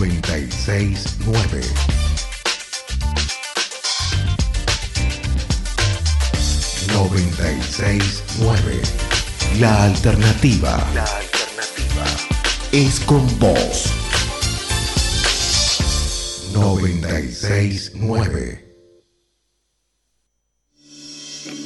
969. ...969... La alternativa. La alternativa. Es con vos. 969.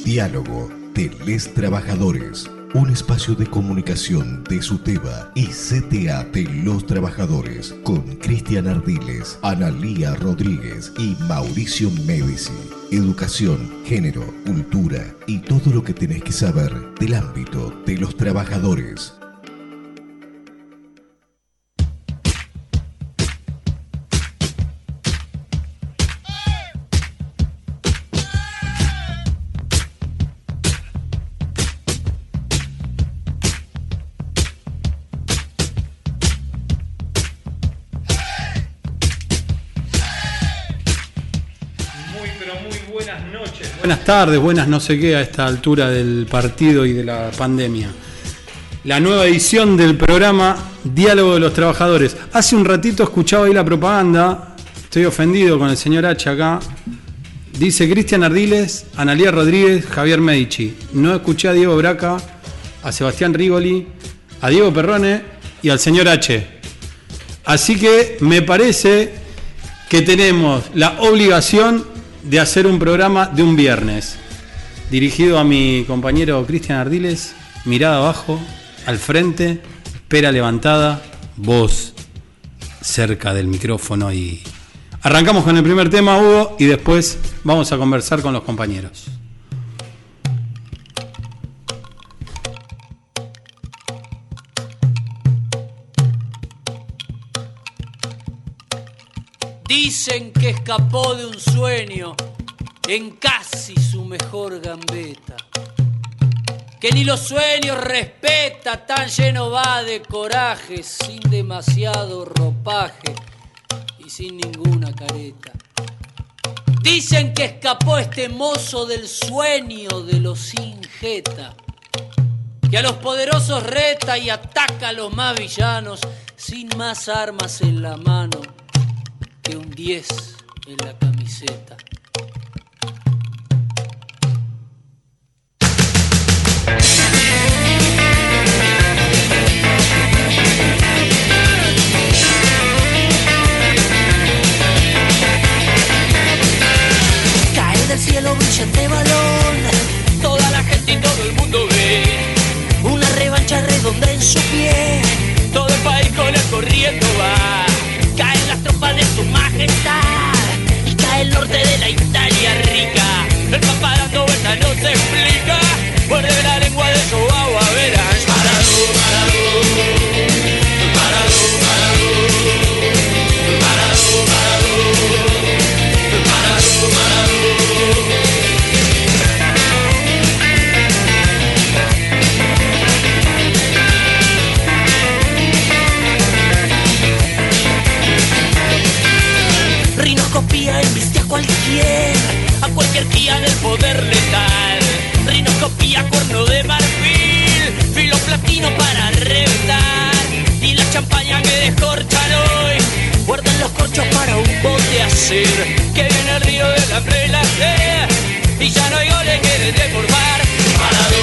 Diálogo de les trabajadores. Un espacio de comunicación de SUTEBA y CTA de los trabajadores con Cristian Ardiles, Analía Rodríguez y Mauricio Medici. Educación, género, cultura y todo lo que tenés que saber del ámbito de los trabajadores. Tardes, buenas no sé qué a esta altura del partido y de la pandemia. La nueva edición del programa Diálogo de los Trabajadores. Hace un ratito escuchaba ahí la propaganda, estoy ofendido con el señor H acá. Dice Cristian Ardiles, Analía Rodríguez, Javier Medici. No escuché a Diego Braca, a Sebastián Rigoli, a Diego Perrone y al señor H. Así que me parece que tenemos la obligación de hacer un programa de un viernes, dirigido a mi compañero Cristian Ardiles, mirada abajo, al frente, espera levantada, voz cerca del micrófono y arrancamos con el primer tema, Hugo, y después vamos a conversar con los compañeros. Dicen que escapó de un sueño en casi su mejor gambeta. Que ni los sueños respeta, tan lleno va de coraje, sin demasiado ropaje y sin ninguna careta. Dicen que escapó este mozo del sueño de los injeta, que a los poderosos reta y ataca a los más villanos sin más armas en la mano que un 10 en la camiseta. Cae del cielo brillante balón, toda la gente y todo el mundo ve una revancha redonda en su pie. Todo el país con el corriendo va de su majestad y cae el norte de la Italia rica. El vueltas no se explica, a cualquier guía del poder letal. Rinoscopía, cuerno de marfil, filo platino para reventar. Y la champaña que descorchan hoy, guardan los corchos para un bote hacer. Que viene el río de la plena y ya no hay goles que deformar. Parado,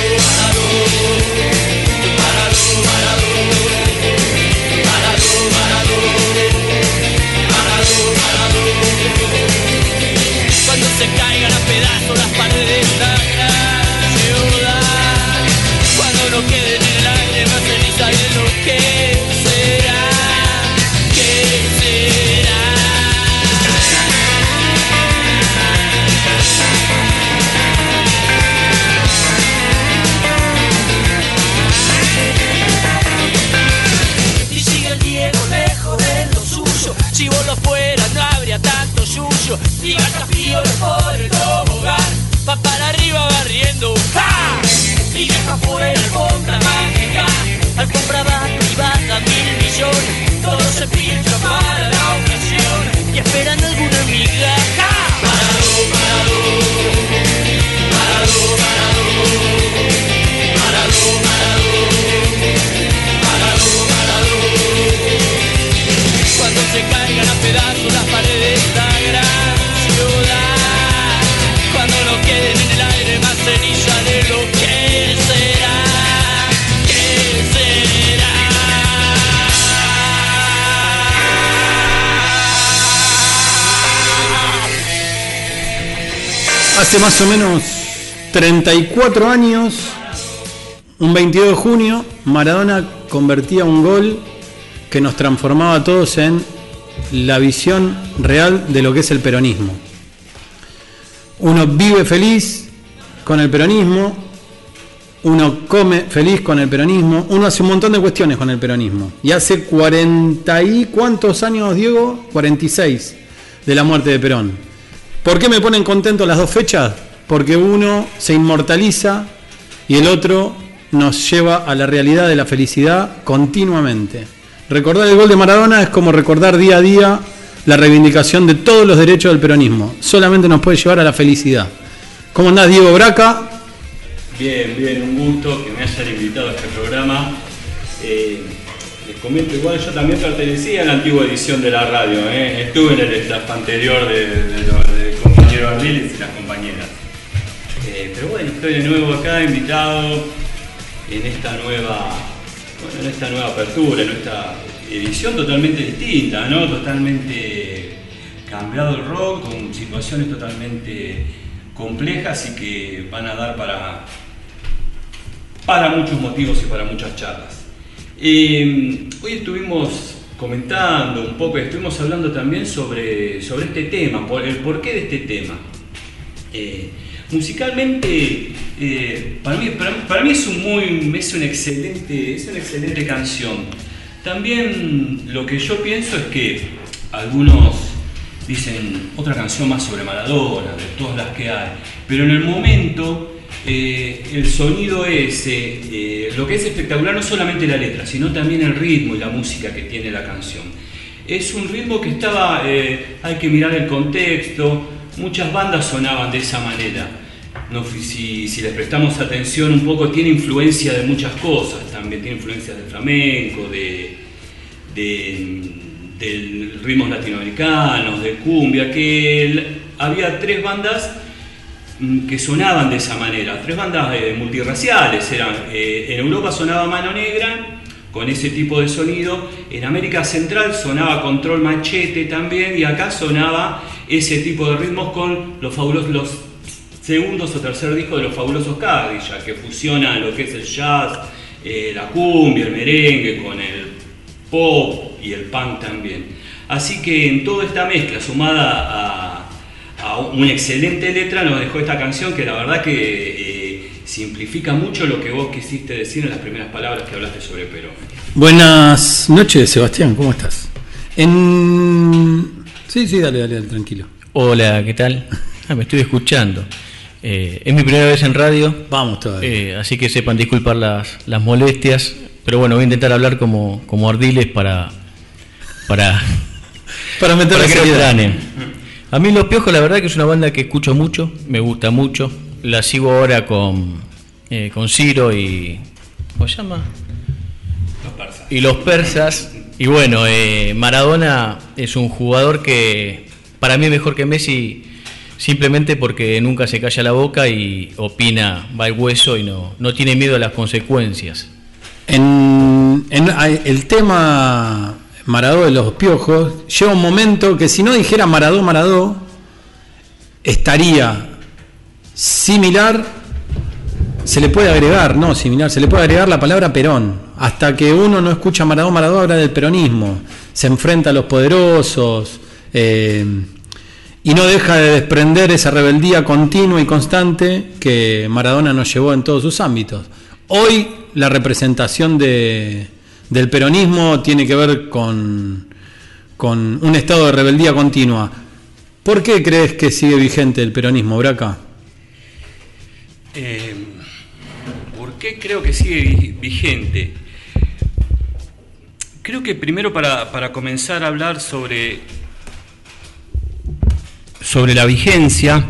show you. Hace más o menos 34 años, un 22 de junio, Maradona convertía un gol que nos transformaba a todos en la visión real de lo que es el peronismo. Uno vive feliz con el peronismo, uno come feliz con el peronismo, uno hace un montón de cuestiones con el peronismo. Y hace 40 y cuántos años, Diego? 46 de la muerte de Perón. ¿Por qué me ponen contento las dos fechas? Porque uno se inmortaliza y el otro nos lleva a la realidad de la felicidad continuamente. Recordar el gol de Maradona es como recordar día a día la reivindicación de todos los derechos del peronismo. Solamente nos puede llevar a la felicidad. ¿Cómo andás, Diego Braca? Bien, bien, un gusto que me hayan invitado a este programa. Eh, les comento igual, yo también pertenecía a la antigua edición de la radio, ¿eh? estuve en el staff anterior de, de, de Ardiles y las compañeras. Eh, pero bueno, estoy de nuevo acá invitado en esta nueva, bueno, en esta nueva apertura, en esta edición totalmente distinta, ¿no? Totalmente cambiado el rock, con situaciones totalmente complejas y que van a dar para, para muchos motivos y para muchas charlas. Eh, hoy estuvimos comentando un poco, estuvimos hablando también sobre, sobre este tema, el porqué de este tema. Eh, musicalmente, eh, para, mí, para, mí es, un muy, es, una excelente, es una excelente canción. También lo que yo pienso es que algunos dicen otra canción más sobre Maradona, de todas las que hay, pero en el momento eh, el sonido ese, eh, lo que es espectacular no solamente la letra, sino también el ritmo y la música que tiene la canción. Es un ritmo que estaba, eh, hay que mirar el contexto, muchas bandas sonaban de esa manera. Si, si, les prestamos atención un poco, tiene influencia de muchas cosas, también tiene influencia del flamenco, de ritmos latinoamericanos, de cumbia, que el, había tres bandas que sonaban de esa manera, tres bandas eh, multirraciales, eran, eh, en Europa sonaba Mano Negra, con ese tipo de sonido, en América Central sonaba Control Machete también, y acá sonaba ese tipo de ritmos con los fabulosos, los segundos o tercer disco de los fabulosos Cadillac, que fusionan lo que es el jazz, eh, la cumbia, el merengue, con el pop y el punk también. Así que en toda esta mezcla, sumada a a una excelente letra nos dejó esta canción que la verdad que eh, simplifica mucho lo que vos quisiste decir en las primeras palabras que hablaste sobre Perón. Buenas noches, Sebastián, ¿cómo estás? En... Sí, sí, dale, dale, tranquilo. Hola, ¿qué tal? Ah, me estoy escuchando. Eh, es mi primera vez en radio. Vamos todavía. Eh, así que sepan disculpar las, las molestias. Pero bueno, voy a intentar hablar como, como Ardiles para. para. para meter para que no a mí Los Piojos, la verdad que es una banda que escucho mucho, me gusta mucho. La sigo ahora con, eh, con Ciro y. ¿Cómo se llama? Los persas. Y los persas. Y bueno, eh, Maradona es un jugador que para mí es mejor que Messi simplemente porque nunca se calla la boca y opina, va al hueso y no, no tiene miedo a las consecuencias. En, en el tema Maradó de los Piojos, llega un momento que si no dijera Maradó, Maradó, estaría similar, se le puede agregar, no similar, se le puede agregar la palabra Perón. Hasta que uno no escucha Maradó, Maradó habla del peronismo, se enfrenta a los poderosos eh, y no deja de desprender esa rebeldía continua y constante que Maradona nos llevó en todos sus ámbitos. Hoy la representación de del peronismo tiene que ver con, con un estado de rebeldía continua. ¿Por qué crees que sigue vigente el peronismo, Braca? Eh, ¿Por qué creo que sigue vigente? Creo que primero para, para comenzar a hablar sobre, sobre la vigencia,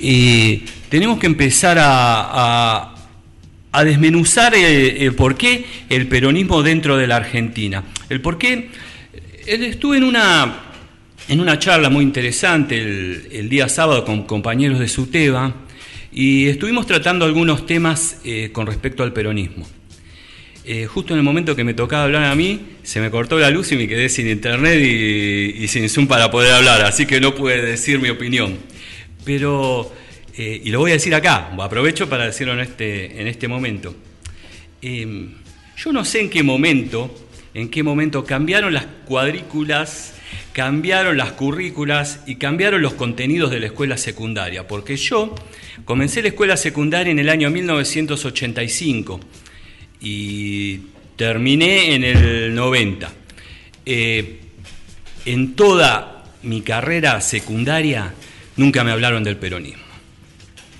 eh, tenemos que empezar a, a a desmenuzar el, por qué el peronismo dentro de la Argentina. El por qué. Estuve en una, en una charla muy interesante el, día sábado con compañeros de SUTEBA y estuvimos tratando algunos temas eh, con respecto al peronismo. Eh, justo en el momento que me tocaba hablar a mí, se me cortó la luz y me quedé sin internet y, y sin Zoom para poder hablar, así que no pude decir mi opinión. Pero Eh, y lo voy a decir acá, aprovecho para decirlo en este, en este momento. Em, yo no sé en qué momento, en qué momento cambiaron las cuadrículas, cambiaron las currículas y cambiaron los contenidos de la escuela secundaria, porque yo comencé la escuela secundaria en el año 1985 y terminé en el 90. Eh, en toda mi carrera secundaria nunca me hablaron del peronismo.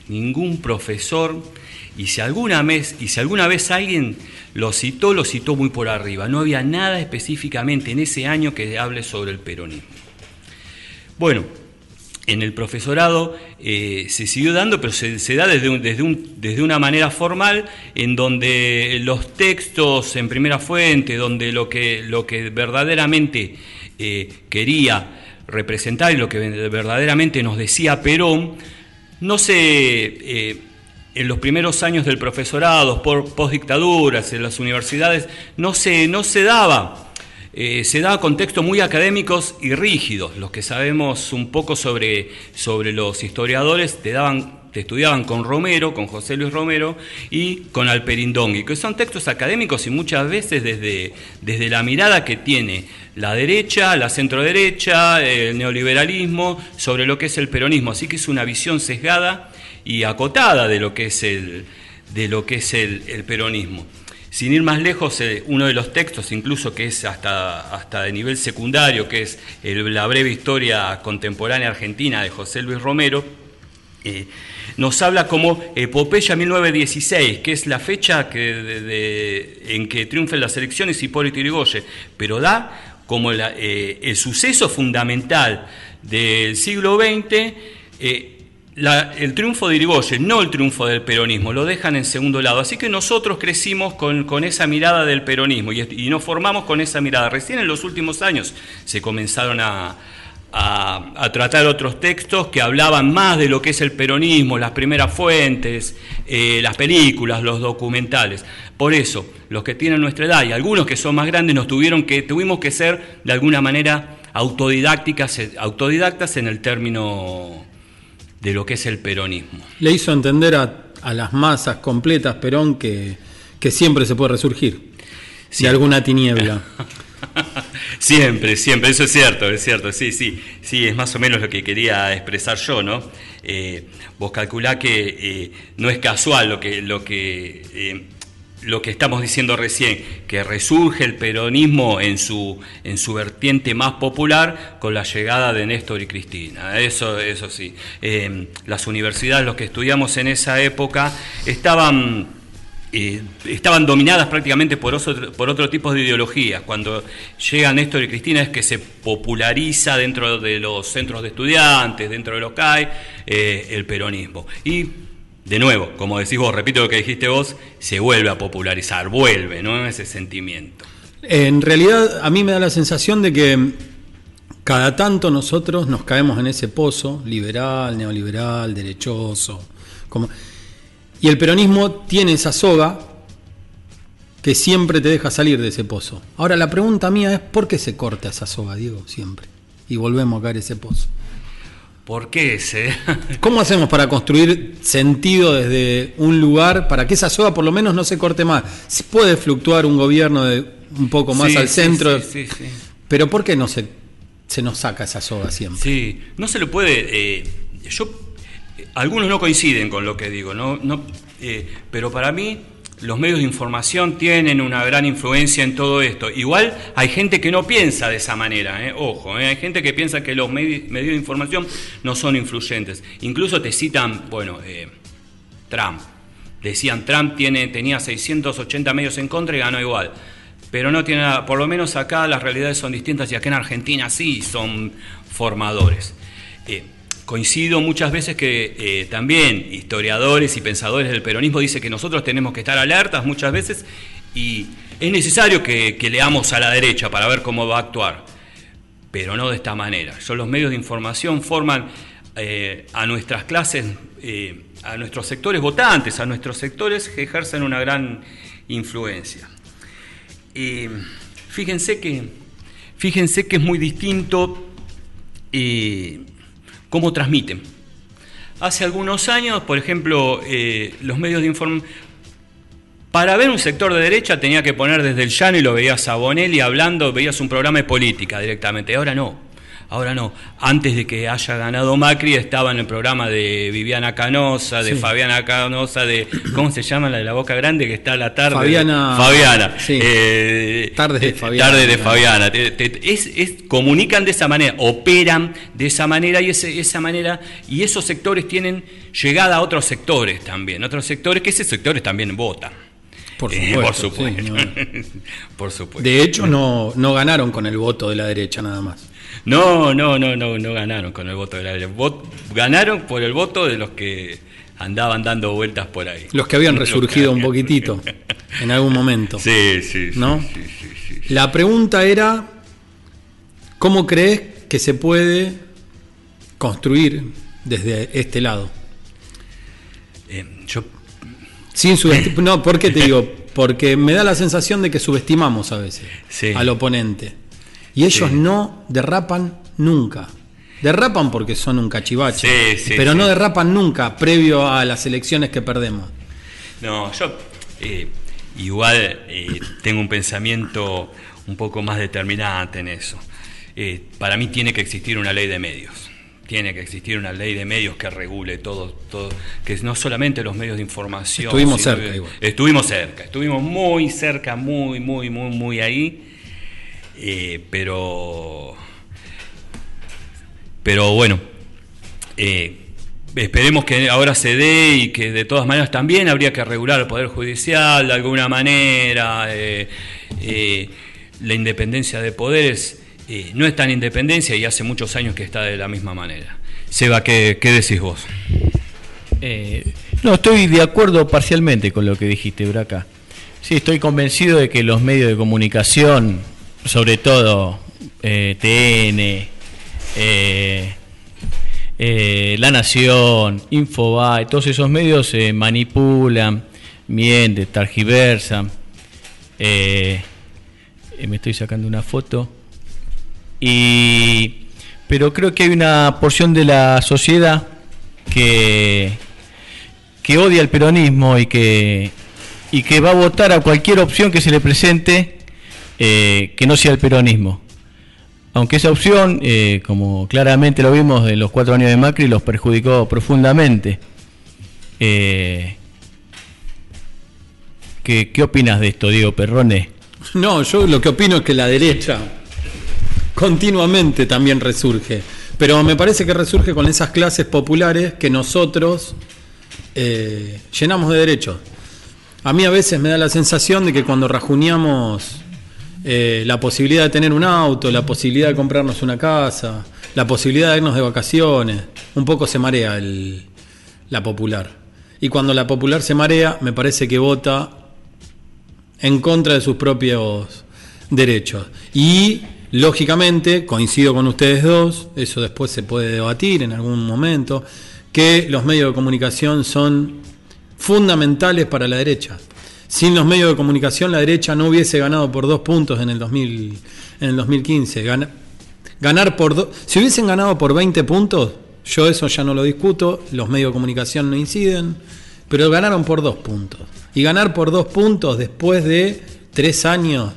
Ningún profesor, y si alguna vez, y si alguna vez alguien lo citó, lo citó muy por arriba. No había nada específicamente en ese año que hable sobre el peronismo. Bueno, en el profesorado eh, se siguió dando, pero se, da desde, desde, desde, una manera formal, en donde los textos en primera fuente, donde lo que, lo que verdaderamente eh, quería representar y lo que verdaderamente nos decía Perón, no se... Eh, en los primeros años del profesorado, por postdictaduras, en las universidades, no se, no se daba eh, se daba contextos muy académicos y rígidos. Los que sabemos un poco sobre, sobre los historiadores te daban te estudiaban con Romero, con José Luis Romero y con Alperindongui, que son textos académicos y muchas veces desde, desde la mirada que tiene la derecha, la centroderecha, el neoliberalismo, sobre lo que es el peronismo. Así que es una visión sesgada y acotada de lo que es el, de lo que es el peronismo. Sin ir más lejos, eh, uno de los textos, incluso que es hasta, hasta de nivel secundario, que es la breve historia contemporánea argentina de José Luis Romero, eh, nos habla como Epopeya 1916, que es la fecha en que triunfan las elecciones Hipólito Yrigoyen, pero da como eh, el suceso fundamental del siglo XX el triunfo de Irigoyen, no el triunfo del peronismo, lo dejan en segundo lado. Así que nosotros crecimos con, esa mirada del peronismo y, nos formamos con esa mirada. Recién en los últimos años se comenzaron a, tratar otros textos que hablaban más de lo que es el peronismo, las primeras fuentes, eh, las películas, los documentales. Por eso, los que tienen nuestra edad y algunos que son más grandes nos tuvieron que, tuvimos que ser de alguna manera autodidácticas, autodidactas en el término de lo que es el peronismo. Le hizo entender a, las masas completas Perón que, siempre se puede resurgir si alguna tiniebla. siempre, siempre, eso es cierto, es cierto, sí, sí, sí, es más o menos lo que quería expresar yo, ¿no? Eh, vos calculá que eh, no es casual lo que, lo que eh, lo que estamos diciendo recién, que resurge el peronismo en su, en su vertiente más popular con la llegada de Néstor y Cristina. Eso, eso sí. Las universidades, los que estudiamos en esa época, estaban, eh, estaban dominadas prácticamente por otro, por otro tipo de ideologías. Cuando llega Néstor y Cristina es que se populariza dentro de los centros de estudiantes, dentro de los CAI, eh, el peronismo. Y de nuevo, como decís vos, repito lo que dijiste vos, se vuelve a popularizar, vuelve, ¿no? Ese sentimiento. En realidad, a mí me da la sensación de que cada tanto nosotros nos caemos en ese pozo, liberal, neoliberal, derechoso, como... y el peronismo tiene esa soga que siempre te deja salir de ese pozo. Ahora la pregunta mía es, ¿por qué se corta esa soga, Diego, siempre? Y volvemos a caer ese pozo. ¿Por qué ese? ¿Cómo hacemos para construir sentido desde un lugar para que esa soga por lo menos no se corte más? Puede fluctuar un gobierno de un poco más al centro, sí, sí, pero ¿por qué no se, se nos saca esa soga siempre? Sí, no se lo puede... Eh, yo, algunos no coinciden con lo que digo, ¿no? no eh, pero para mí los medios de información tienen una gran influencia en todo esto. Igual hay gente que no piensa de esa manera, ¿eh? ojo, ¿eh? hay gente que piensa que los medios de información no son influyentes. Incluso te citan, bueno, Trump. Decían, Trump tiene, tenía 680 medios en contra y ganó igual. Pero no tiene nada, por lo menos acá las realidades son distintas y acá en Argentina sí son formadores. Coincido muchas veces que eh, también historiadores y pensadores del peronismo dicen que nosotros tenemos que estar alertas muchas veces y es necesario que, leamos a la derecha para ver cómo va a actuar, pero no de esta manera. Son los medios de información forman eh, a nuestras clases, eh, a nuestros sectores votantes, a nuestros sectores que ejercen una gran influencia. fíjense, que, fíjense que es muy distinto cómo transmiten. hace algunos años, por ejemplo, eh, los medios de información... Para ver un sector de derecha tenía que poner desde el llano y lo veías a Bonelli hablando, veías un programa de política directamente. Ahora no. Ahora no. Antes de que haya ganado Macri estaba en el programa de Viviana Canosa, de Sí. Fabiana Canosa, de ¿cómo se llama la de la Boca Grande que está a la tarde? Fabiana- Fabiana. sí. Eh, Tardes de eh, Fabiana. Tardes de Fabiana. Te- te- es- es- comunican de esa manera, operan de esa manera y ese- esa manera y esos sectores tienen llegada a otros sectores también, otros sectores que esos sectores también votan. Por Eh, supuesto. por supuesto. sí, no. por supuesto. De hecho, no, no ganaron con el voto de la derecha nada más. No, no, no, no, no ganaron con el voto de la derecha. Vot- ganaron por el voto de los que andaban dando vueltas por ahí. Los que habían resurgido que- un poquitito en algún momento. Sí, sí, ¿No? sí, sí, sí. La pregunta era, ¿cómo crees que se puede construir desde este lado? Eh, yo Sin subestim- No, ¿por qué te digo? Porque me da la sensación de que subestimamos a veces Sí. al oponente. Y ellos Sí. no derrapan nunca. Derrapan porque son un cachivache, Sí, sí, pero no derrapan nunca previo a las elecciones que perdemos. No, yo eh, igual eh, tengo un pensamiento un poco más determinante en eso. Eh, para mí tiene que existir una ley de medios. Tiene que existir una ley de medios que regule todo, todo, que no solamente los medios de información. Estuvimos cerca igual. Estuvimos cerca, estuvimos muy cerca, muy, muy, muy, muy ahí. Eh, pero, pero bueno, eh, esperemos que ahora se dé y que de todas maneras también habría que regular el Poder Judicial de alguna manera. eh, eh, la independencia de poderes no es tan independencia y hace muchos años que está de la misma manera. Seba, ¿qué, qué decís vos? No, estoy de acuerdo parcialmente con lo que dijiste, Braca. Sí, estoy convencido de que los medios de comunicación, sobre todo eh, TN, eh, eh, La Nación, Infobae, todos esos medios se manipulan, mienten, targiversan. me estoy sacando una foto. Y, pero creo que hay una porción de la sociedad que, que odia el peronismo y que, y que va a votar a cualquier opción que se le presente eh, que no sea el peronismo. Aunque esa opción, eh, como claramente lo vimos en los cuatro años de Macri, los perjudicó profundamente. Eh, ¿qué, ¿Qué opinas de esto, Diego Perrone? No, yo lo que opino es que la derecha continuamente también resurge. Pero me parece que resurge con esas clases populares que nosotros llenamos de derechos. A mí a veces me da la sensación de que cuando rajuneamos eh, la posibilidad de tener un auto, la posibilidad de comprarnos una casa, la posibilidad de irnos de vacaciones, un poco se marea el- la popular. Y cuando la popular se marea, me parece que vota en contra de sus propios derechos. Y, lógicamente, coincido con ustedes dos, eso después se puede debatir en algún momento, que los medios de comunicación son fundamentales para la derecha. Sin los medios de comunicación la derecha no hubiese ganado por dos puntos en el, 2000, en el 2015. Gana- ganar por do- si hubiesen ganado por 20 puntos, yo eso ya no lo discuto, los medios de comunicación no inciden, pero ganaron por dos puntos. Y ganar por dos puntos después de tres años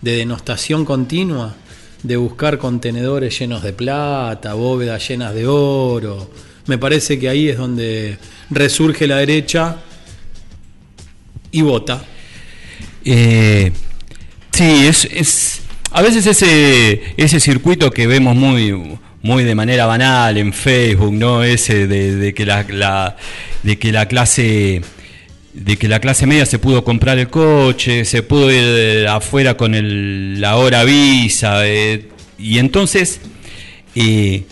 de denostación continua, de buscar contenedores llenos de plata, bóvedas llenas de oro, me parece que ahí es donde resurge la derecha y vota. Eh, sí, es, es a veces ese, ese circuito que vemos muy, muy de manera banal en Facebook, ¿no? Ese de, que la, la- de que la clase de que la clase media se pudo comprar el coche, se pudo ir eh, afuera con el, la hora visa, eh, y entonces eh,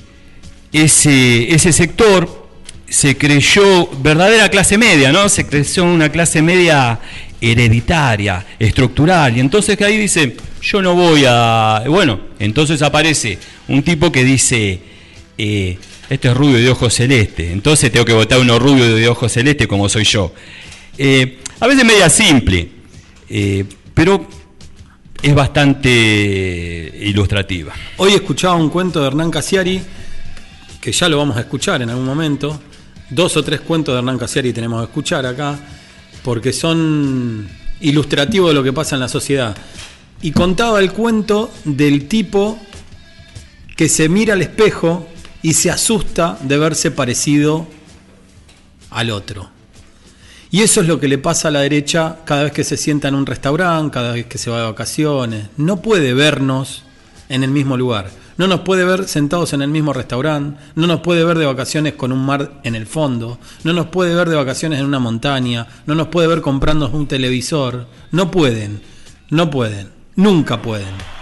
ese, ese sector se creyó verdadera clase media, ¿no? Se creyó una clase media hereditaria, estructural, y entonces que ahí dice, yo no voy a... Bueno, entonces aparece un tipo que dice, eh, este es rubio de ojos celeste, entonces tengo que votar uno rubio de ojos celeste como soy yo. Eh, a veces media simple, eh, pero es bastante ilustrativa. Hoy escuchaba un cuento de Hernán Casiari, que ya lo vamos a escuchar en algún momento, dos o tres cuentos de Hernán Casiari tenemos que escuchar acá, porque son ilustrativos de lo que pasa en la sociedad. Y contaba el cuento del tipo que se mira al espejo y se asusta de verse parecido al otro. Y eso es lo que le pasa a la derecha cada vez que se sienta en un restaurante, cada vez que se va de vacaciones. No puede vernos en el mismo lugar. No nos puede ver sentados en el mismo restaurante, no nos puede ver de vacaciones con un mar en el fondo, no nos puede ver de vacaciones en una montaña, no nos puede ver comprando un televisor. No pueden, no pueden, nunca pueden.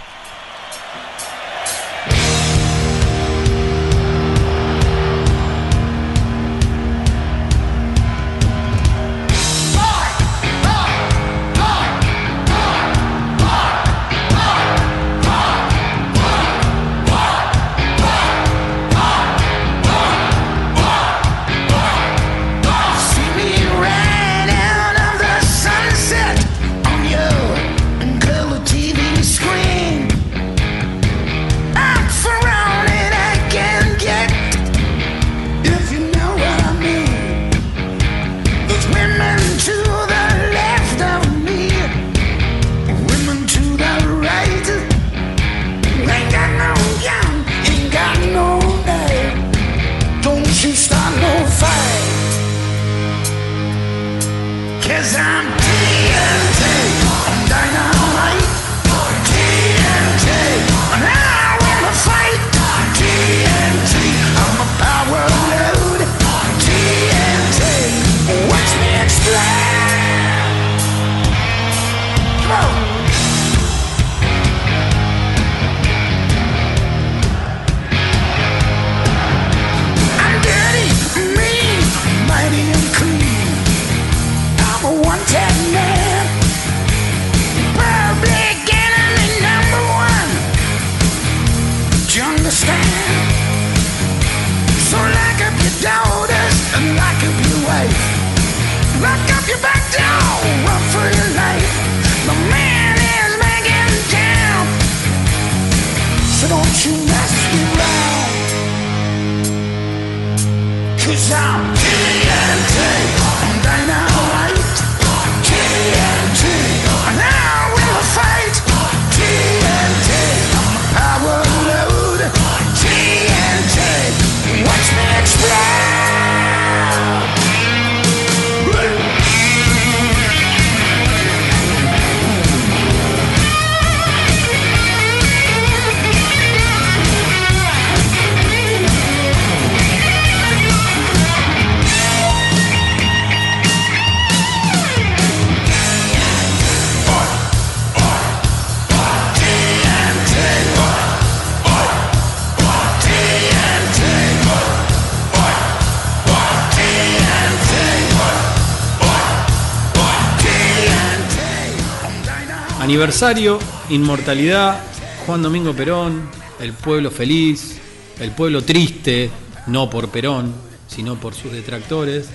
Aniversario, inmortalidad, Juan Domingo Perón, el pueblo feliz, el pueblo triste, no por Perón, sino por sus detractores.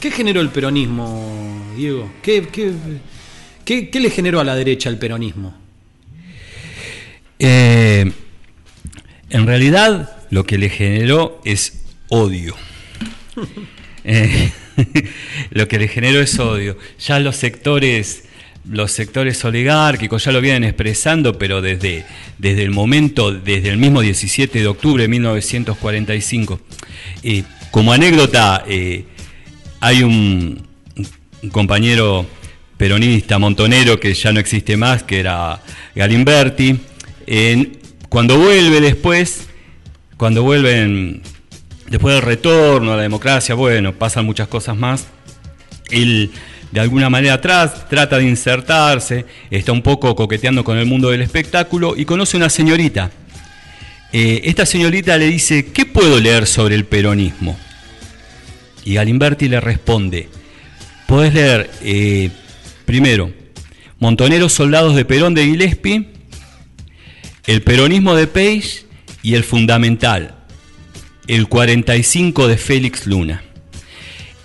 ¿Qué generó el peronismo, Diego? ¿Qué, qué, qué- qué le generó a la derecha el peronismo? Eh, en realidad lo que le generó es odio. Eh, lo que le generó es odio. Ya los sectores, los sectores oligárquicos ya lo vienen expresando, pero desde, desde el momento, desde el mismo 17 de octubre de 1945. Eh, como anécdota, eh, hay un, compañero peronista montonero que ya no existe más, que era Galimberti. Cuando vuelve después, cuando vuelven después del retorno a la democracia, bueno, pasan muchas cosas más. Él de alguna manera atrás trata de insertarse, está un poco coqueteando con el mundo del espectáculo y conoce una señorita. Eh, esta señorita le dice, ¿qué puedo leer sobre el peronismo? Y Galimberti le responde, podés leer eh, primero Montoneros Soldados de Perón de Gillespie, El peronismo de Page y El Fundamental, El 45 de Félix Luna.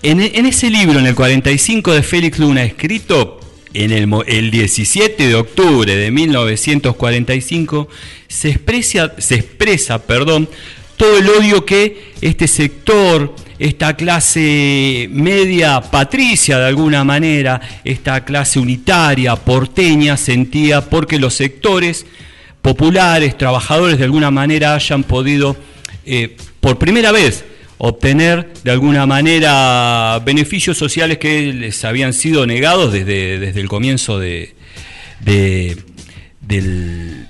En, ese libro, en el 45 de Félix Luna, escrito en el, mo- el 17 de octubre de 1945, se expresa, todo el odio que este sector, esta clase media patricia de alguna manera, esta clase unitaria, porteña, sentía porque los sectores populares, trabajadores de alguna manera hayan podido, eh, por primera vez, obtener de alguna manera beneficios sociales que les habían sido negados desde, desde el comienzo de, de- del,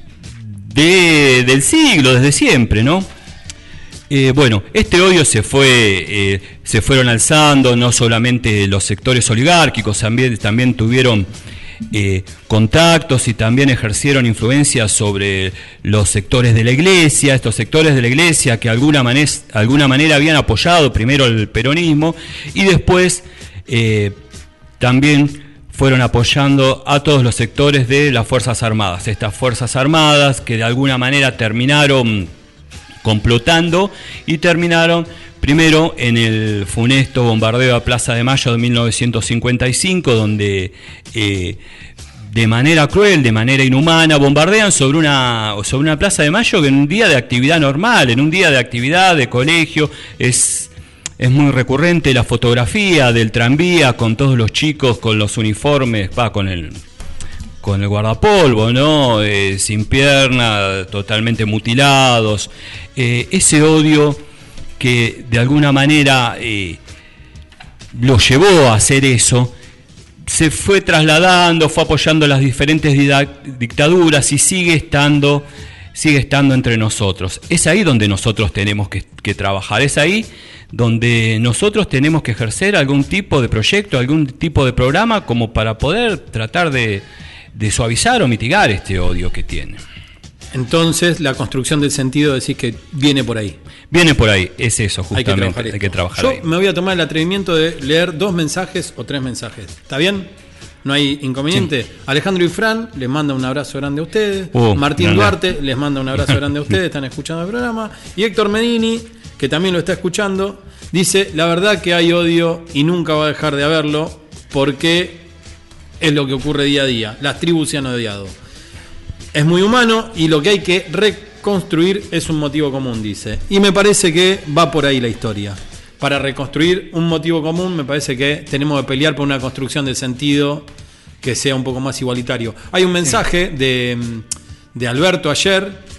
de- del siglo, desde siempre, ¿no? Eh, bueno, este odio se fue, eh, se fueron alzando, no solamente los sectores oligárquicos, también, también tuvieron eh, contactos y también ejercieron influencia sobre los sectores de la iglesia, estos sectores de la iglesia que alguna, manera, alguna manera habían apoyado primero el peronismo y después eh, también fueron apoyando a todos los sectores de las Fuerzas Armadas, estas Fuerzas Armadas que de alguna manera terminaron complotando y terminaron primero en el funesto bombardeo a Plaza de Mayo de 1955, donde eh, de manera cruel, de manera inhumana, bombardean sobre una, sobre una Plaza de Mayo que en un día de actividad normal, en un día de actividad de colegio, es, es muy recurrente la fotografía del tranvía con todos los chicos con los uniformes, va, con el con el guardapolvo, ¿no? Eh, sin pierna, totalmente mutilados. Eh, ese odio que de alguna manera eh, lo llevó a hacer eso, se fue trasladando, fue apoyando las diferentes dictaduras y sigue estando, sigue estando entre nosotros. Es ahí donde nosotros tenemos que, trabajar, es ahí donde nosotros tenemos que ejercer algún tipo de proyecto, algún tipo de programa como para poder tratar de suavizar o mitigar este odio que tiene. Entonces, la construcción del sentido decís que viene por ahí. Viene por ahí, es eso, Hay que justamente. trabajar Hay que trabajar Yo ahí. me voy a tomar el atrevimiento de leer dos mensajes o tres mensajes. ¿Está bien? ¿No hay inconveniente? Alejandro y Fran les manda un abrazo grande a ustedes. Uh, Martín. Duarte les manda un abrazo grande a ustedes. Están escuchando el programa. Y Héctor Medini, que también lo está escuchando, dice: La verdad que hay odio y nunca va a dejar de haberlo porque es lo que ocurre día a día. Las tribus se han odiado. Es muy humano y lo que hay que reconstruir es un motivo común, dice. Y me parece que va por ahí la historia. Para reconstruir un motivo común, me parece que tenemos que pelear por una construcción del sentido que sea un poco más igualitario. Hay un mensaje de, de Alberto ayer.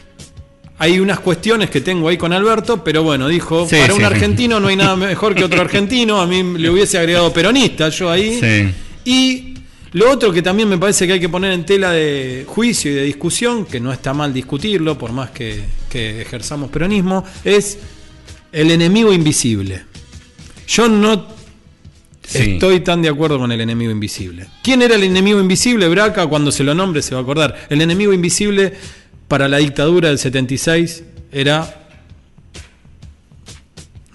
Hay unas cuestiones que tengo ahí con Alberto, pero bueno, dijo, Sí, para sí. un argentino no hay nada mejor que otro argentino. A mí le hubiese agregado peronista yo ahí. Sí. Y lo otro que también me parece que hay que poner en tela de juicio y de discusión, que no está mal discutirlo, por más que, que ejerzamos peronismo, es el enemigo invisible. Yo no Sí. estoy tan de acuerdo con el enemigo invisible. ¿Quién era el enemigo invisible? Braca, cuando se lo nombre se va a acordar. El enemigo invisible para la dictadura del 76 era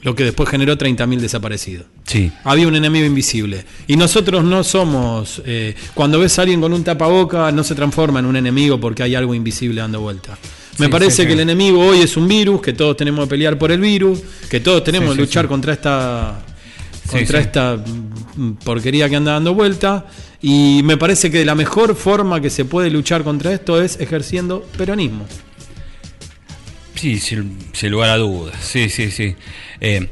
lo que después generó 30.000 desaparecidos. Sí. Había un enemigo invisible. Y nosotros no somos. eh, cuando ves a alguien con un tapaboca, no se transforma en un enemigo porque hay algo invisible dando vuelta. Me Sí, parece sí, sí. que el enemigo hoy es un virus, que todos tenemos que pelear por el virus, que todos tenemos que luchar contra esta. Contra esta mm, porquería que anda dando vuelta. Y me parece que la mejor forma que se puede luchar contra esto es ejerciendo peronismo. Sí, sin, lugar a dudas. Sí, sí, sí. Eh,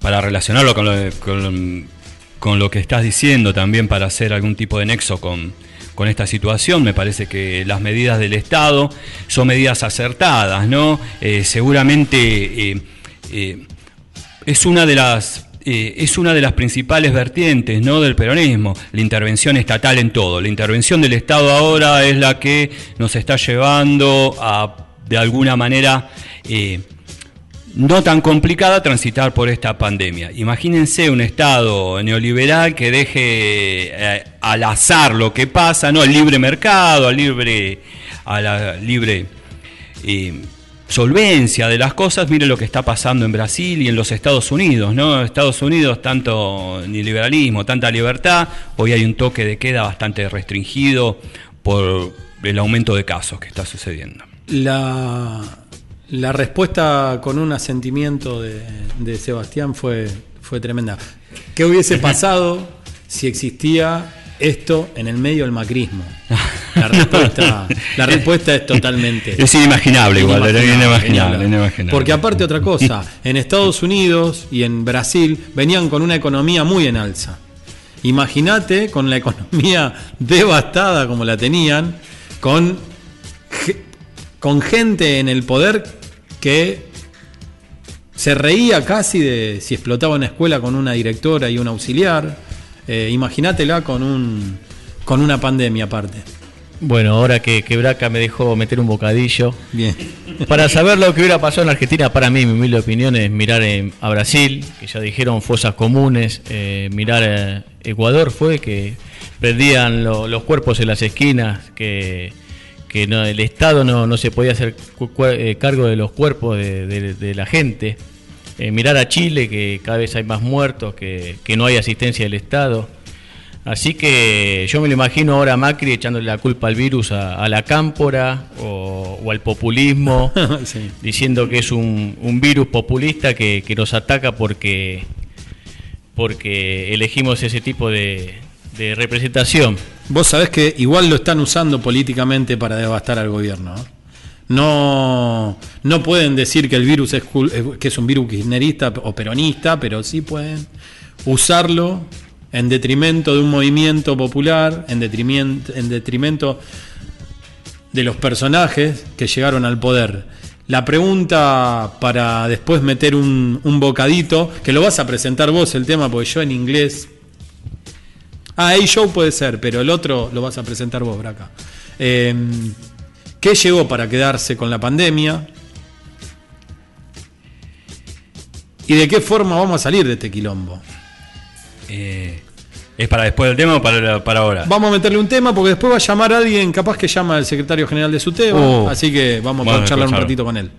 para relacionarlo con lo, que estás diciendo, también para hacer algún tipo de nexo con, con esta situación, me parece que las medidas del Estado son medidas acertadas, ¿no? Eh, seguramente eh, es una de las es una de las principales vertientes ¿no? del peronismo, la intervención estatal en todo. La intervención del Estado ahora es la que nos está llevando a, de alguna manera, eh, no tan complicada transitar por esta pandemia. Imagínense un Estado neoliberal que deje eh, al azar lo que pasa, no al libre mercado, al libre, a la libre eh, solvencia de las cosas. Mire lo que está pasando en Brasil y en los Estados Unidos, ¿no? Estados Unidos, tanto ni liberalismo, tanta libertad. Hoy hay un toque de queda bastante restringido por el aumento de casos que está sucediendo. La, la respuesta con un asentimiento de, de Sebastián fue, fue tremenda. ¿Qué hubiese pasado si existía esto en el medio del macrismo? La respuesta, la respuesta es totalmente. Es inimaginable igual, era inimaginable, inimaginable. inimaginable. Porque aparte otra cosa, en Estados Unidos y en Brasil venían con una economía muy en alza. Imagínate con la economía devastada como la tenían, con, con gente en el poder que se reía casi de si explotaba una escuela con una directora y un auxiliar. Eh, imagínatela con, un, con una pandemia aparte. Bueno, ahora que, que Braca me dejó meter un bocadillo. Bien. Para saber lo que hubiera pasado en Argentina, para mí, mi humilde opinión es mirar eh, a Brasil, que ya dijeron fosas comunes, eh, mirar a Ecuador fue que perdían lo- los cuerpos en las esquinas, que, que no- el Estado no, no se podía hacer eh, cargo de los cuerpos de, de- de la gente. Eh, mirar a Chile, que cada vez hay más muertos, que, que no hay asistencia del Estado. Así que yo me lo imagino ahora a Macri echándole la culpa al virus a, a la cámpora o, o al populismo, Sí. diciendo que es un, un virus populista que, que nos ataca porque, porque elegimos ese tipo de, de representación. Vos sabés que igual lo están usando políticamente para devastar al gobierno. ¿no? No, no pueden decir que el virus es, eh, que es un virus kirchnerista o peronista, pero sí pueden usarlo en detrimento de un movimiento popular, en detrimento, en detrimento de los personajes que llegaron al poder. La pregunta para después meter un bocadito, que lo vas a presentar vos el tema, porque yo en inglés Ah, A-Show puede ser, pero el otro lo vas a presentar vos, Braca. Eh, ¿Qué llegó para quedarse con la pandemia? ¿Y de qué forma vamos a salir de este quilombo? Eh, ¿Es para después del tema o para, para ahora? Vamos a meterle un tema porque después va a llamar a alguien, capaz que llama al secretario general de SUTEBA, Oh. así que vamos a Vamos a charlar un ratito con él.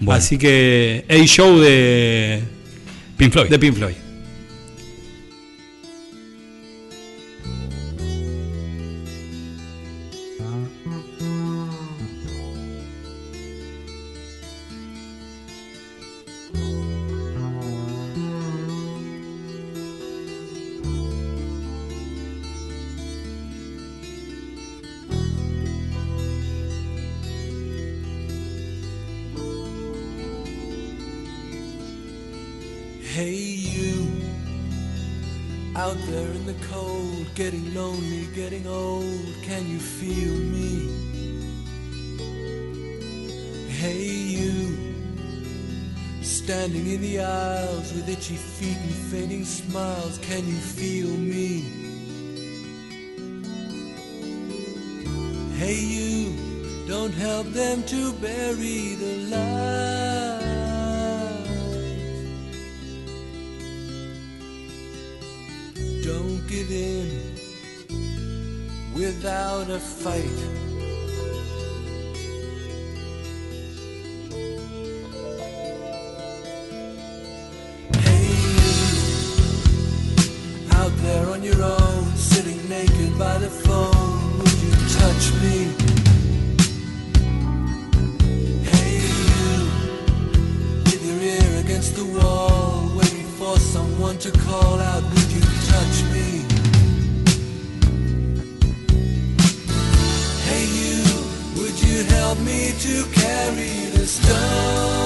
Bueno. Así que A-Show de, Pink Floyd. de Pink Floyd. Standing in the aisles with itchy feet and fading smiles. Can you feel me? Hey, you don't help them to bury the light. Don't give in without a fight. There on your own, sitting naked by the phone, would you touch me? Hey, you, with your ear against the wall, waiting for someone to call out, would you touch me? Hey, you, would you help me to carry the stone?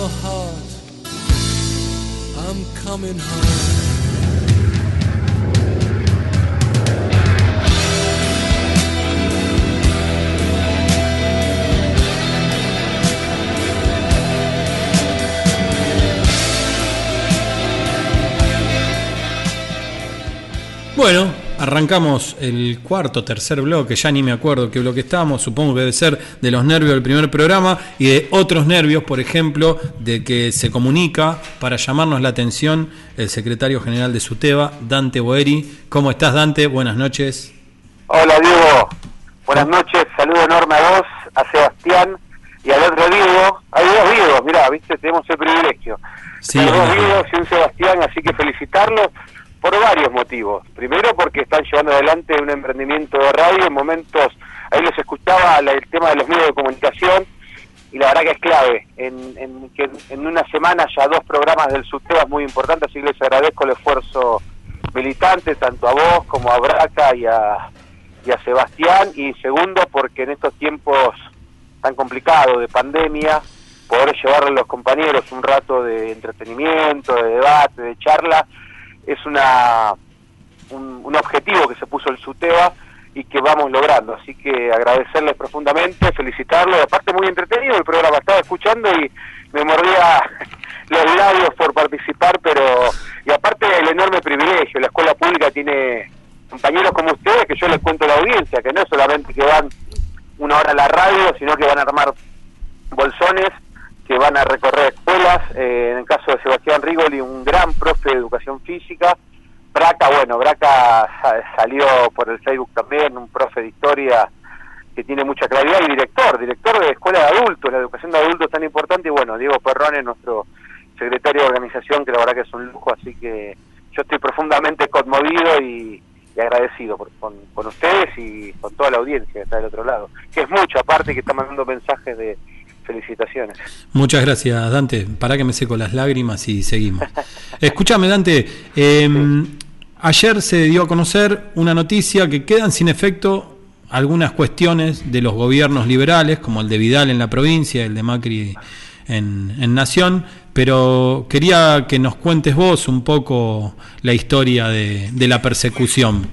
Your heart, I'm coming home. Bueno, arrancamos el cuarto, tercer bloque, ya ni me acuerdo qué bloque estamos, supongo que debe ser de los nervios del primer programa y de otros nervios, por ejemplo, de que se comunica para llamarnos la atención el secretario general de SUTEBA, Dante Boeri. ¿Cómo estás, Dante? Buenas noches. Hola Diego, buenas noches, saludo enorme a vos, a Sebastián y al otro Diego. Hay dos Diegos, mirá, viste, tenemos el privilegio. Sí, Hay dos. Diegos y un Sebastián, así que felicitarlos por varios motivos. Primero porque están llevando adelante un emprendimiento de radio en momentos, ahí les escuchaba el tema de los medios de comunicación, y la verdad que es clave. En, en, que en una semana ya dos programas del SUTEBA muy importantes, así que les agradezco el esfuerzo militante, tanto a vos como a Braca y a, y a Sebastián. Y segundo, porque en estos tiempos tan complicados de pandemia, poder llevarle a los compañeros un rato de entretenimiento, de debate, de charla, es una un, objetivo que se puso el SUTEBA y que vamos logrando. Así que agradecerles profundamente, felicitarlos. Aparte muy entretenido el programa, estaba escuchando y me mordía los labios por participar, pero y aparte el enorme privilegio, la escuela pública tiene compañeros como ustedes que yo les cuento a la audiencia, que no es solamente que van una hora a la radio, sino que van a armar bolsones, que van a recorrer escuelas, eh, en el caso de Sebastián Rigoli, un gran profe de educación física, Braca, bueno, Braca sa- salió por el Facebook también, un profe de historia que tiene mucha claridad y director, director de escuela de adultos, la educación de adultos tan importante. Y bueno, Diego Perrón es nuestro secretario de organización que la verdad que es un lujo, así que yo estoy profundamente conmovido y, y agradecido por- con, con ustedes y con toda la audiencia que está del otro lado, que es mucha aparte que está mandando mensajes de felicitaciones. Muchas gracias, Dante. Para que me seco las lágrimas y seguimos. Escúchame, Dante. eh, ayer se dio a conocer una noticia que quedan sin efecto algunas cuestiones de los gobiernos liberales, como el de Vidal en la provincia, el de Macri en, en Nación, pero quería que nos cuentes vos un poco la historia de, de la persecución.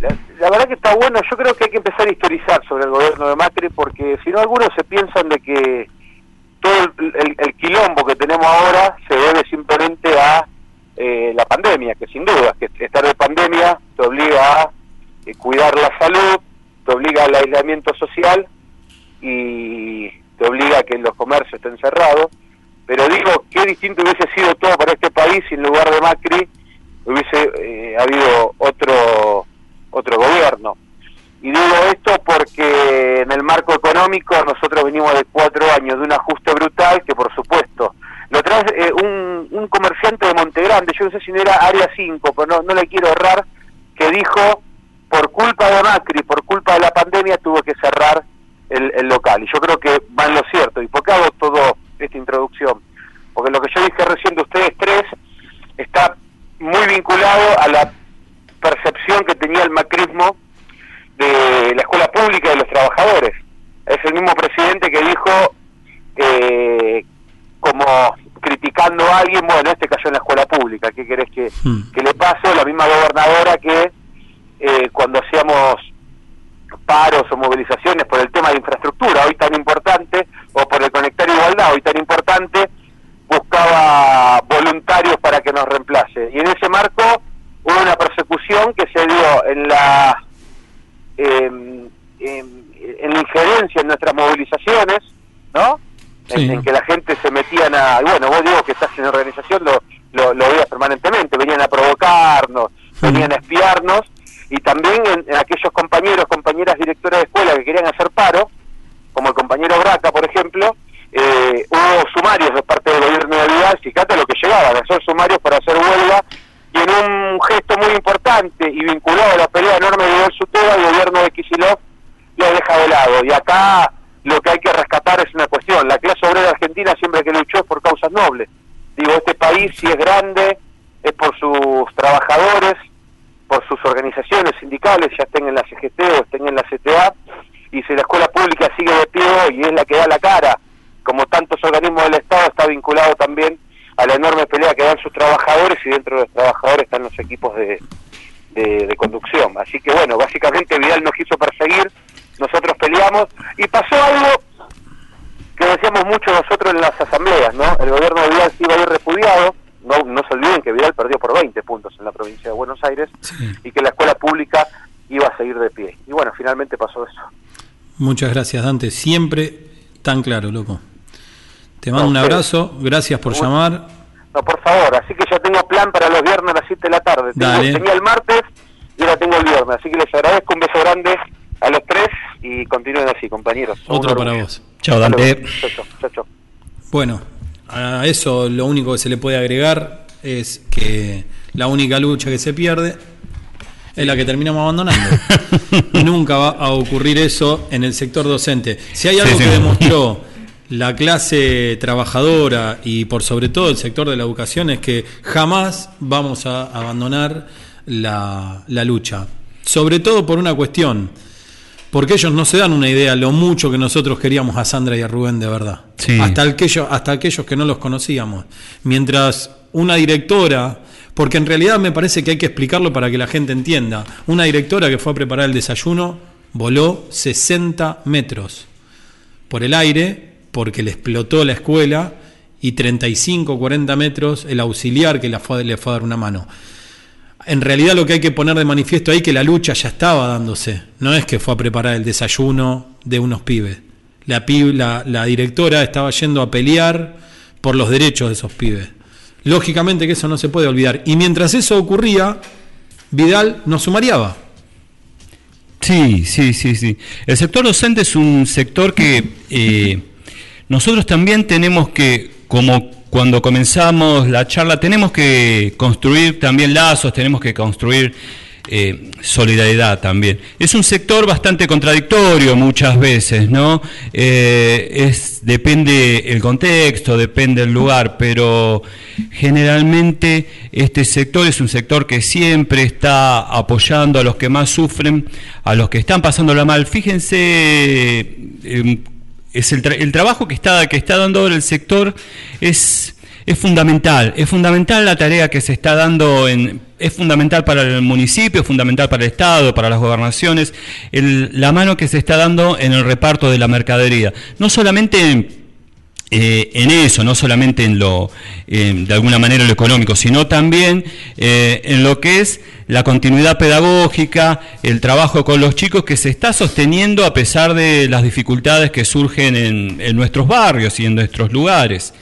La, la verdad que está bueno, yo creo que hay que empezar a historizar sobre el gobierno de Macri porque si no algunos se piensan de que todo el, quilombo que tenemos ahora se debe simplemente a eh, la pandemia, que sin duda, que estar de pandemia te obliga a eh, cuidar la salud, te obliga al aislamiento social y te obliga a que los comercios estén cerrados. Pero digo, qué distinto hubiese sido todo para este país si en lugar de Macri hubiese eh, habido otro otro gobierno. Y digo esto porque en el marco económico nosotros venimos de cuatro años de un ajuste brutal que por supuesto lo trae eh, un, un comerciante de Montegrande, yo no sé si no era Área 5, pero no, no le quiero errar, que dijo por culpa de Macri, por culpa de la pandemia tuvo que cerrar el, el local. Y yo creo que va en lo cierto. ¿Y por qué hago toda esta introducción? Porque lo que yo dije recién de ustedes tres está muy vinculado a la percepción que tenía el macrismo de la escuela pública y de los trabajadores. Es el mismo presidente que dijo, eh, como criticando a alguien, bueno, este cayó en la escuela pública, ¿qué querés que, que le pase? La misma gobernadora que eh, cuando hacíamos paros o movilizaciones por el tema de infraestructura, hoy tan importante, o por el conectar igualdad, hoy tan importante, buscaba voluntarios para que nos reemplace. Y en ese marco hubo una persecución que se dio en la em, en la injerencia en nuestras movilizaciones, ¿no? En, Sí. en que la gente se metían a, bueno, vos digo que estás en organización, lo, lo, lo veías permanentemente, venían a provocarnos, venían a espiarnos, y también en, en aquellos compañeros, compañeras directoras de escuela que querían hacer paro, como el compañero Braca, por ejemplo, eh, hubo sumarios de parte del gobierno de Vidal, fíjate lo que llegaban, a hacer sumarios para hacer huelga, y en un gesto muy y vinculado a la pelea enorme de Sutera, el gobierno de Kicillof lo deja de lado. Y acá lo que hay que rescatar es una cuestión, la clase obrera argentina siempre que luchó es por causas nobles. Digo, este país si es grande es por sus trabajadores, por sus organizaciones sindicales, ya estén en la CGT o estén en la CTA, y si la escuela pública sigue de pie y es la que da la cara, como tantos organismos del Estado, está vinculado también a la enorme pelea que dan sus trabajadores y dentro de los trabajadores están los equipos de, de, de conducción. Así que bueno, básicamente Vidal nos quiso perseguir, nosotros peleamos y pasó algo que decíamos mucho nosotros en las asambleas, ¿no? El gobierno de Vidal se iba a ir repudiado, no, no se olviden que Vidal perdió por 20 puntos en la provincia de Buenos Aires y que la escuela pública iba a seguir de pie. Y bueno, finalmente pasó eso. Muchas gracias, Dante. Siempre tan claro, loco. Te mando un abrazo. Gracias por Bueno. llamar. No, por favor, así que ya tengo plan para los viernes a las 7 de la tarde. Dale. tenía el martes y ahora tengo el viernes. Así que les agradezco un beso grande a los tres y continúen así, compañeros. Otro para vos. Chao, Dante. chau. Bueno, a eso lo único que se le puede agregar es que la única lucha que se pierde es la que terminamos abandonando. y nunca va a ocurrir eso en el sector docente. Si hay algo Sí, que demostró la clase trabajadora y por sobre todo el sector de la educación es que jamás vamos a abandonar la, la lucha. Sobre todo por una cuestión, porque ellos no se dan una idea lo mucho que nosotros queríamos a Sandra y a Rubén de verdad. Sí. Hasta, aquellos, hasta aquellos que no los conocíamos. Mientras una directora, porque en realidad me parece que hay que explicarlo para que la gente entienda, una directora que fue a preparar el desayuno voló 60 metros por el aire porque le explotó la escuela y 35 40 metros el auxiliar que le fue a dar una mano. En realidad lo que hay que poner de manifiesto ahí que la lucha ya estaba dándose. No es que fue a preparar el desayuno de unos pibes. La, pi- la, la directora estaba yendo a pelear por los derechos de esos pibes. Lógicamente que eso no se puede olvidar. Y mientras eso ocurría, Vidal nos sumariaba. Sí, sí, sí, sí. El sector docente es un sector que eh, nosotros también tenemos que, como cuando comenzamos la charla, tenemos que construir también lazos, tenemos que construir eh, solidaridad también. Es un sector bastante contradictorio muchas veces, ¿no? Eh, depende el contexto, depende el lugar, pero generalmente este sector es un sector que siempre está apoyando a los que más sufren, a los que están pasándola mal. Fíjense, em, es el, tra- el trabajo que está, que está dando ahora el sector es, es fundamental, es fundamental la tarea que se está dando, en, es fundamental para el municipio, es fundamental para el Estado, para las gobernaciones, el- la mano que se está dando en el reparto de la mercadería. No solamente eh, en eso, no solamente en lo, de alguna manera, lo económico, sino también eh, en lo que es la continuidad pedagógica, el trabajo con los chicos que se está sosteniendo a pesar de las dificultades que surgen en, en nuestros barrios y en nuestros lugares.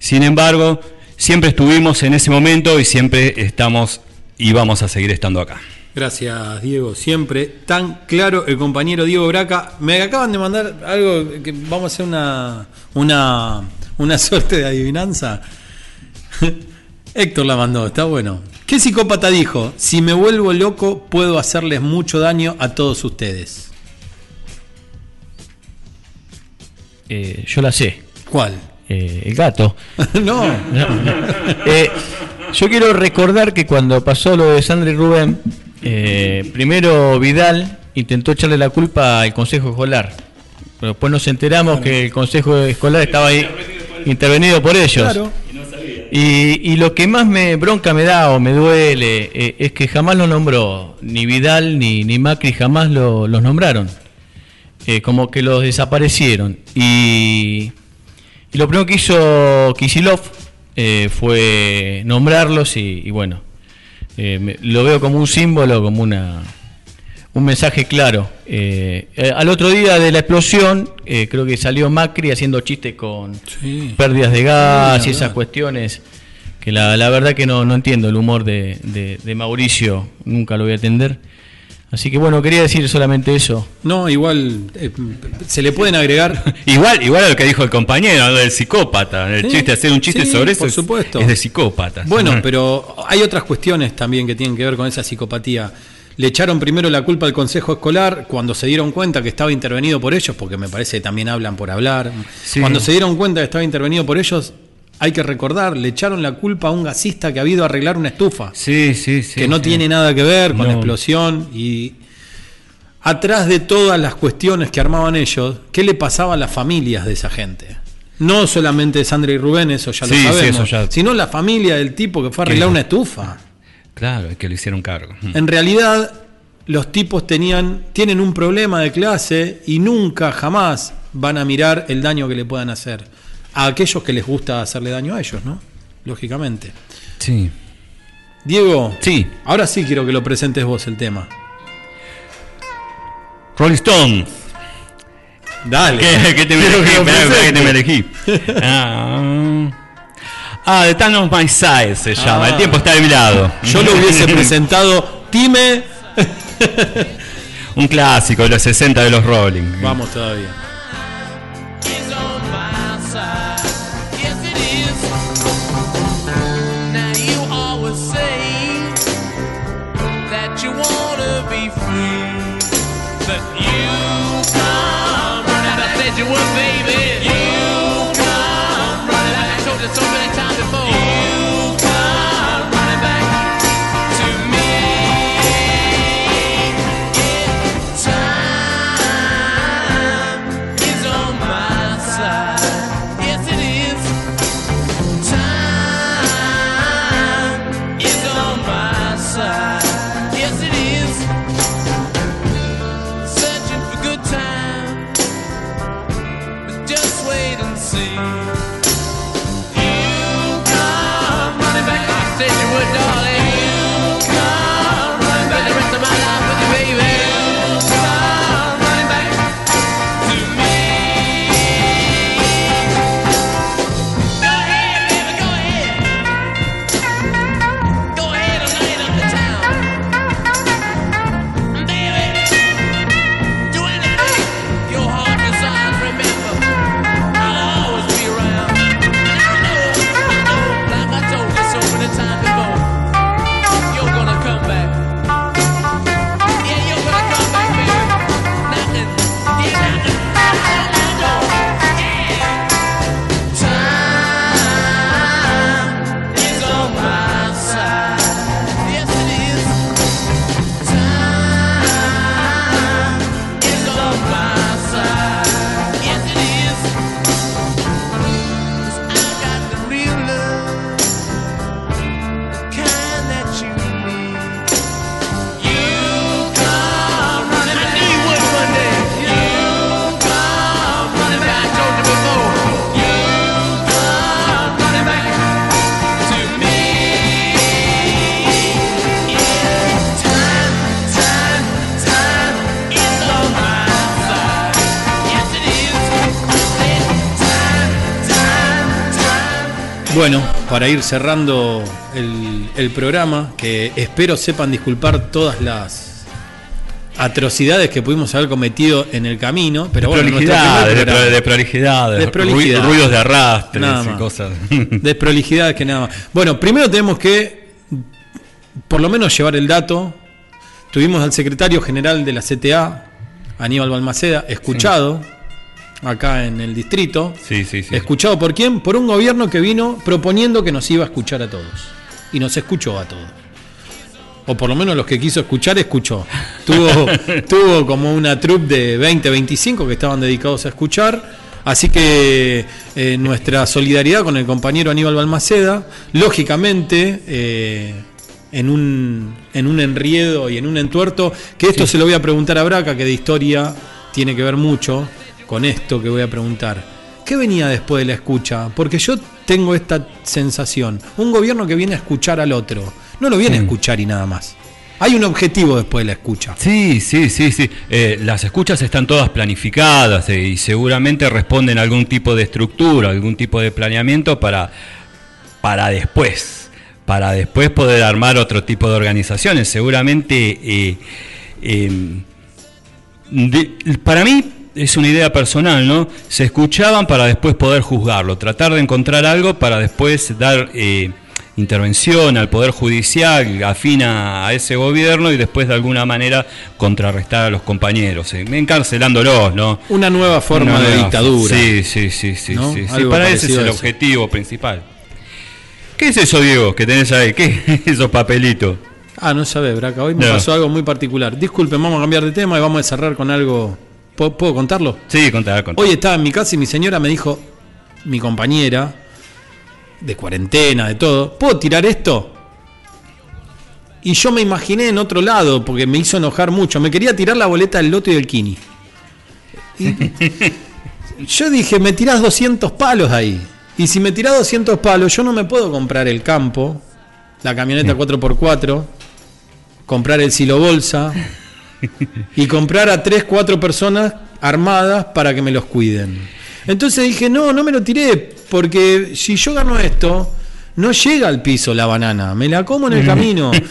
Sin embargo, siempre estuvimos en ese momento y siempre estamos y vamos a seguir estando acá. Gracias, Diego. Siempre tan claro el compañero Diego Braca. Me acaban de mandar algo que vamos a hacer una, una, una suerte de adivinanza. Héctor la mandó, está bueno. ¿Qué psicópata dijo? Si me vuelvo loco, puedo hacerles mucho daño a todos ustedes. Eh, yo la sé. ¿Cuál? Eh, el gato. no. Eh, yo quiero recordar que cuando pasó lo de Sandra y Rubén, eh, primero Vidal intentó echarle la culpa al consejo escolar. Pero después nos enteramos que el consejo escolar estaba ahí intervenido por ellos. Claro. Y, y lo que más me bronca me da o me duele eh, es que jamás lo nombró, ni Vidal ni, ni Macri jamás lo- los nombraron. Eh, como que los desaparecieron. Y, y lo primero que hizo Kisilov eh, fue nombrarlos y, y bueno, eh, me- lo veo como un símbolo, como una un mensaje claro. Eh, eh, al otro día de la explosión, eh, creo que salió Macri haciendo chistes con pérdidas de gas Sí, y esas cuestiones. Que la, la verdad que no, no entiendo el humor de, de- de Mauricio, nunca lo voy a entender. Así que bueno, quería decir solamente eso. No, igual eh, se le pueden agregar. Igual, igual a lo que dijo el compañero, lo del psicópata. El Sí, chiste, hacer un chiste sí, sobre eso por es- supuesto. es de psicópatas. Bueno, pero hay otras cuestiones también que tienen que ver con esa psicopatía. Le echaron primero la culpa al consejo escolar cuando se dieron cuenta que estaba intervenido por ellos, porque me parece que también hablan por hablar. Sí. Cuando se dieron cuenta que estaba intervenido por ellos, hay que recordar, le echaron la culpa a un gasista que ha ido a arreglar una estufa. Sí, sí, sí. que no sí. tiene nada que ver con la explosión y atrás de todas las cuestiones que armaban ellos, ¿qué le pasaba a las familias de esa gente? No solamente de Sandra y Rubén, eso ya Sí, lo sí, sabemos, eso ya- sino la familia del tipo que fue a arreglar una estufa. Claro, es que le hicieron cargo. En realidad, los tipos tenían, tienen un problema de clase y nunca, jamás van a mirar el daño que le puedan hacer a aquellos que les gusta hacerle daño a ellos, ¿no? Lógicamente. Sí. Diego, Sí. ahora sí quiero que lo presentes vos el tema. Rolling Stone. Dale. ¿Qué, qué te me elegí? que que te me presentes. elegí. Ah, ah, The Town of My Side se llama. Ah. El tiempo está de mi lado. Yo lo hubiese presentado Time. Un clásico de los 60 de los Rolling. Vamos todavía. Para ir cerrando el, el programa, que espero sepan disculpar todas las atrocidades que pudimos haber cometido en el camino, pero bueno, de, programa. pro- de prolijidad, de ru- ruidos de arrastres Nada y cosas. Desprolijidades que nada más. Bueno, primero tenemos que por lo menos llevar el dato. Tuvimos al secretario general de la CTA, Aníbal Balmaceda, escuchado acá en el distrito. Sí, sí, sí. ¿Escuchado por quién? Por un gobierno que vino proponiendo que nos iba a escuchar a todos. Y nos escuchó a todos. O por lo menos los que quiso escuchar, escuchó. Tuvo, tuvo como una troupe de 20, 25 que estaban dedicados a escuchar. Así que eh, nuestra solidaridad con el compañero Aníbal Balmaceda, lógicamente, eh, en, un, en un enriedo y en un entuerto, que esto se lo voy a preguntar a Braca, que de historia tiene que ver mucho con esto que voy a preguntar. ¿Qué venía después de la escucha? Porque yo tengo esta sensación. Un gobierno que viene a escuchar al otro. No lo viene a escuchar y nada más. Hay un objetivo después de la escucha. Sí, sí, sí, sí. Eh, las escuchas están todas planificadas eh, y seguramente responden a algún tipo de estructura, algún tipo de planeamiento para, para después, para después poder armar otro tipo de organizaciones. Seguramente, eh, eh, de- para mí es una idea personal, ¿no? Se escuchaban para después poder juzgarlo, tratar de encontrar algo para después dar eh, intervención al Poder Judicial afina a ese gobierno y después de alguna manera contrarrestar a los compañeros, eh, encarcelándolos, ¿no? Una nueva forma Una de dictadura. Sí, sí, sí, sí, ¿No? sí, Para ese es el objetivo principal. ¿Qué es eso, Diego, que tenés ahí? ¿Qué es esos papelitos? Ah, no sabés, Braca. Hoy me No. pasó algo muy particular. Disculpen, vamos a cambiar de tema y vamos a cerrar con algo. ¿Puedo, puedo contarlo? Sí, contá, contá. Hoy estaba en mi casa y mi señora me dijo, mi compañera, de cuarentena, de todo, ¿puedo tirar esto? Y yo me imaginé en otro lado, porque me hizo enojar mucho. Me quería tirar la boleta del loto y del Kini. Y yo dije, me tirás 200 palos ahí. Y si me tirás 200 palos, yo no me puedo comprar el campo, la camioneta 4x4, comprar el silo bolsa y comprar a 3, 4 personas armadas para que me los cuiden. Entonces dije, no, no me lo tiré, porque si yo gano esto, no llega al piso la banana, me la como en el camino.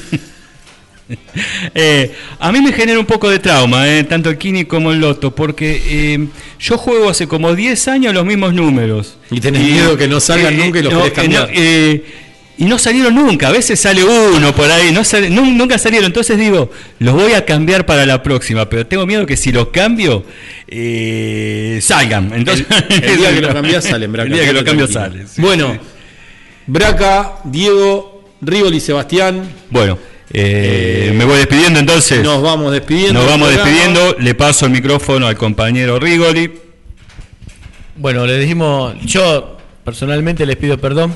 Eh, a mí me genera un poco de trauma, eh, tanto el Kini como el Loto, porque eh, yo juego hace como 10 años los mismos números. Y tenés miedo que no salgan nunca y los querés eh, cambiar. Eh, y no salieron nunca, a veces sale uno por ahí, no sale- nu- nunca salieron, entonces digo, los voy a cambiar para la próxima, pero tengo miedo que si los cambio, eh, salgan. Entonces, El, el día que lo cambias salen, Braca. El día que lo cambio tranquilo. sale. sí, bueno, sí. Braca, Diego, Rivoli, Sebastián, Bueno, eh, me voy despidiendo entonces. nos vamos despidiendo. Nos vamos despidiendo, le paso el micrófono al compañero Rigoli. Bueno, le dijimos, yo personalmente les pido perdón.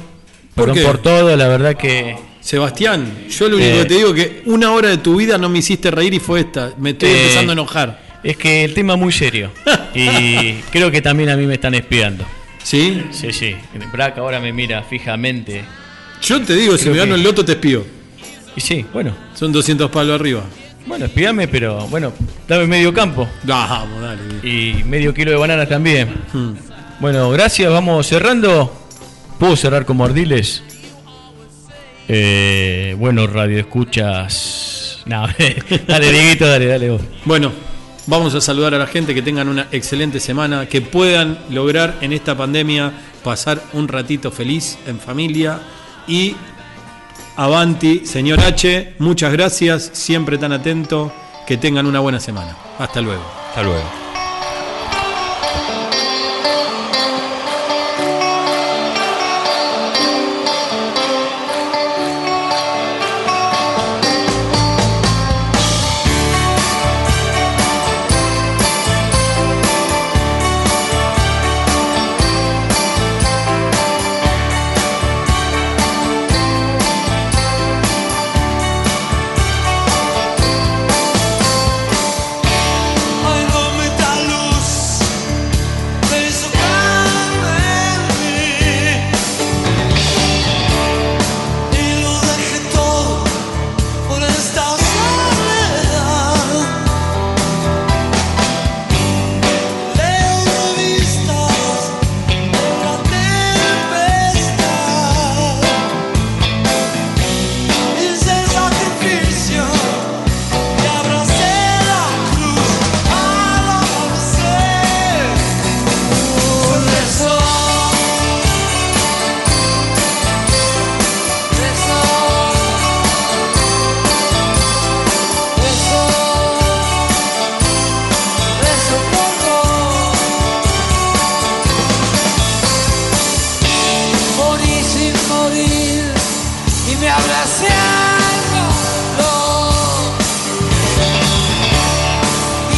¿Por Perdón qué? por todo, la verdad que Sebastián, yo lo único Eh, que te digo es que una hora de tu vida no me hiciste reír y fue esta. Me estoy Eh, empezando a enojar. es que el tema es muy serio. y creo que también a mí me están espiando. ¿Sí? Sí, sí. Brack ahora me mira fijamente. Yo te digo, si Creo me gano que- el loto te espío. Y sí, bueno. Son 200 palos arriba. Bueno, espíame, pero bueno, dame medio campo. Vamos, dale. Y medio kilo de bananas también. Hmm. Bueno, gracias, vamos cerrando. ¿Puedo cerrar como Ardiles? Eh, bueno, radio escuchas. No, dale, Dieguito, dale, dale vos. Bueno, vamos a saludar a la gente que tengan una excelente semana, que puedan lograr en esta pandemia pasar un ratito feliz en familia y avanti, señor H, muchas gracias, siempre tan atento, que tengan una buena semana. Hasta luego. Hasta luego.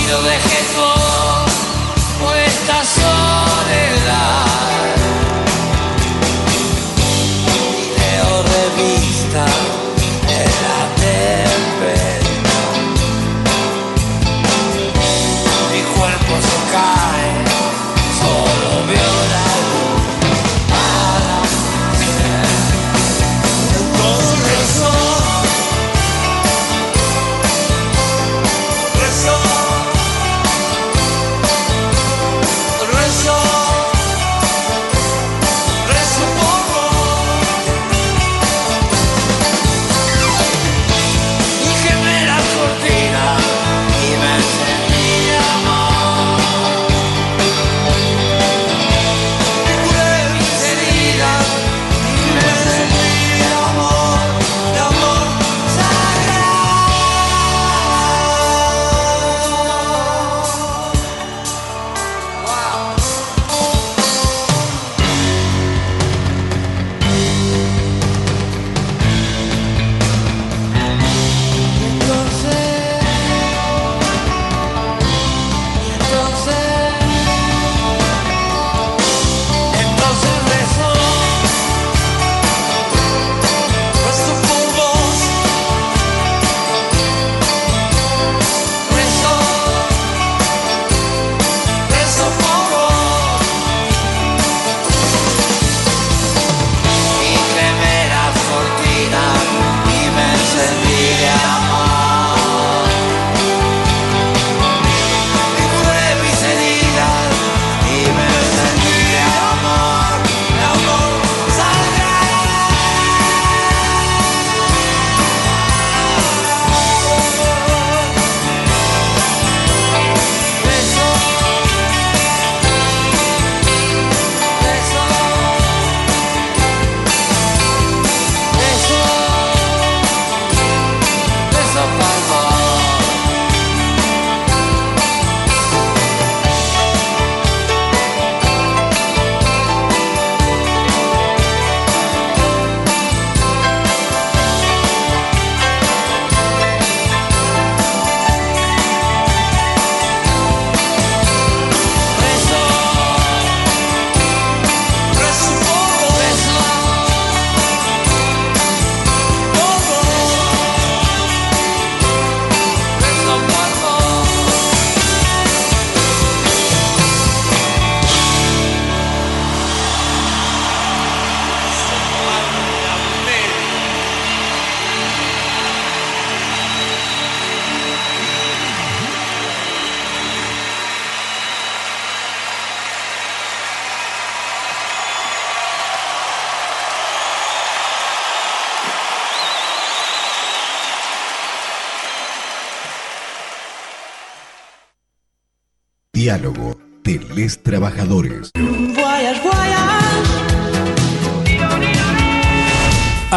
vestido de Jesús, puesta sola.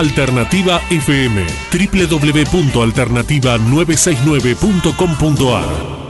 Alternativa FM, www.alternativa969.com.ar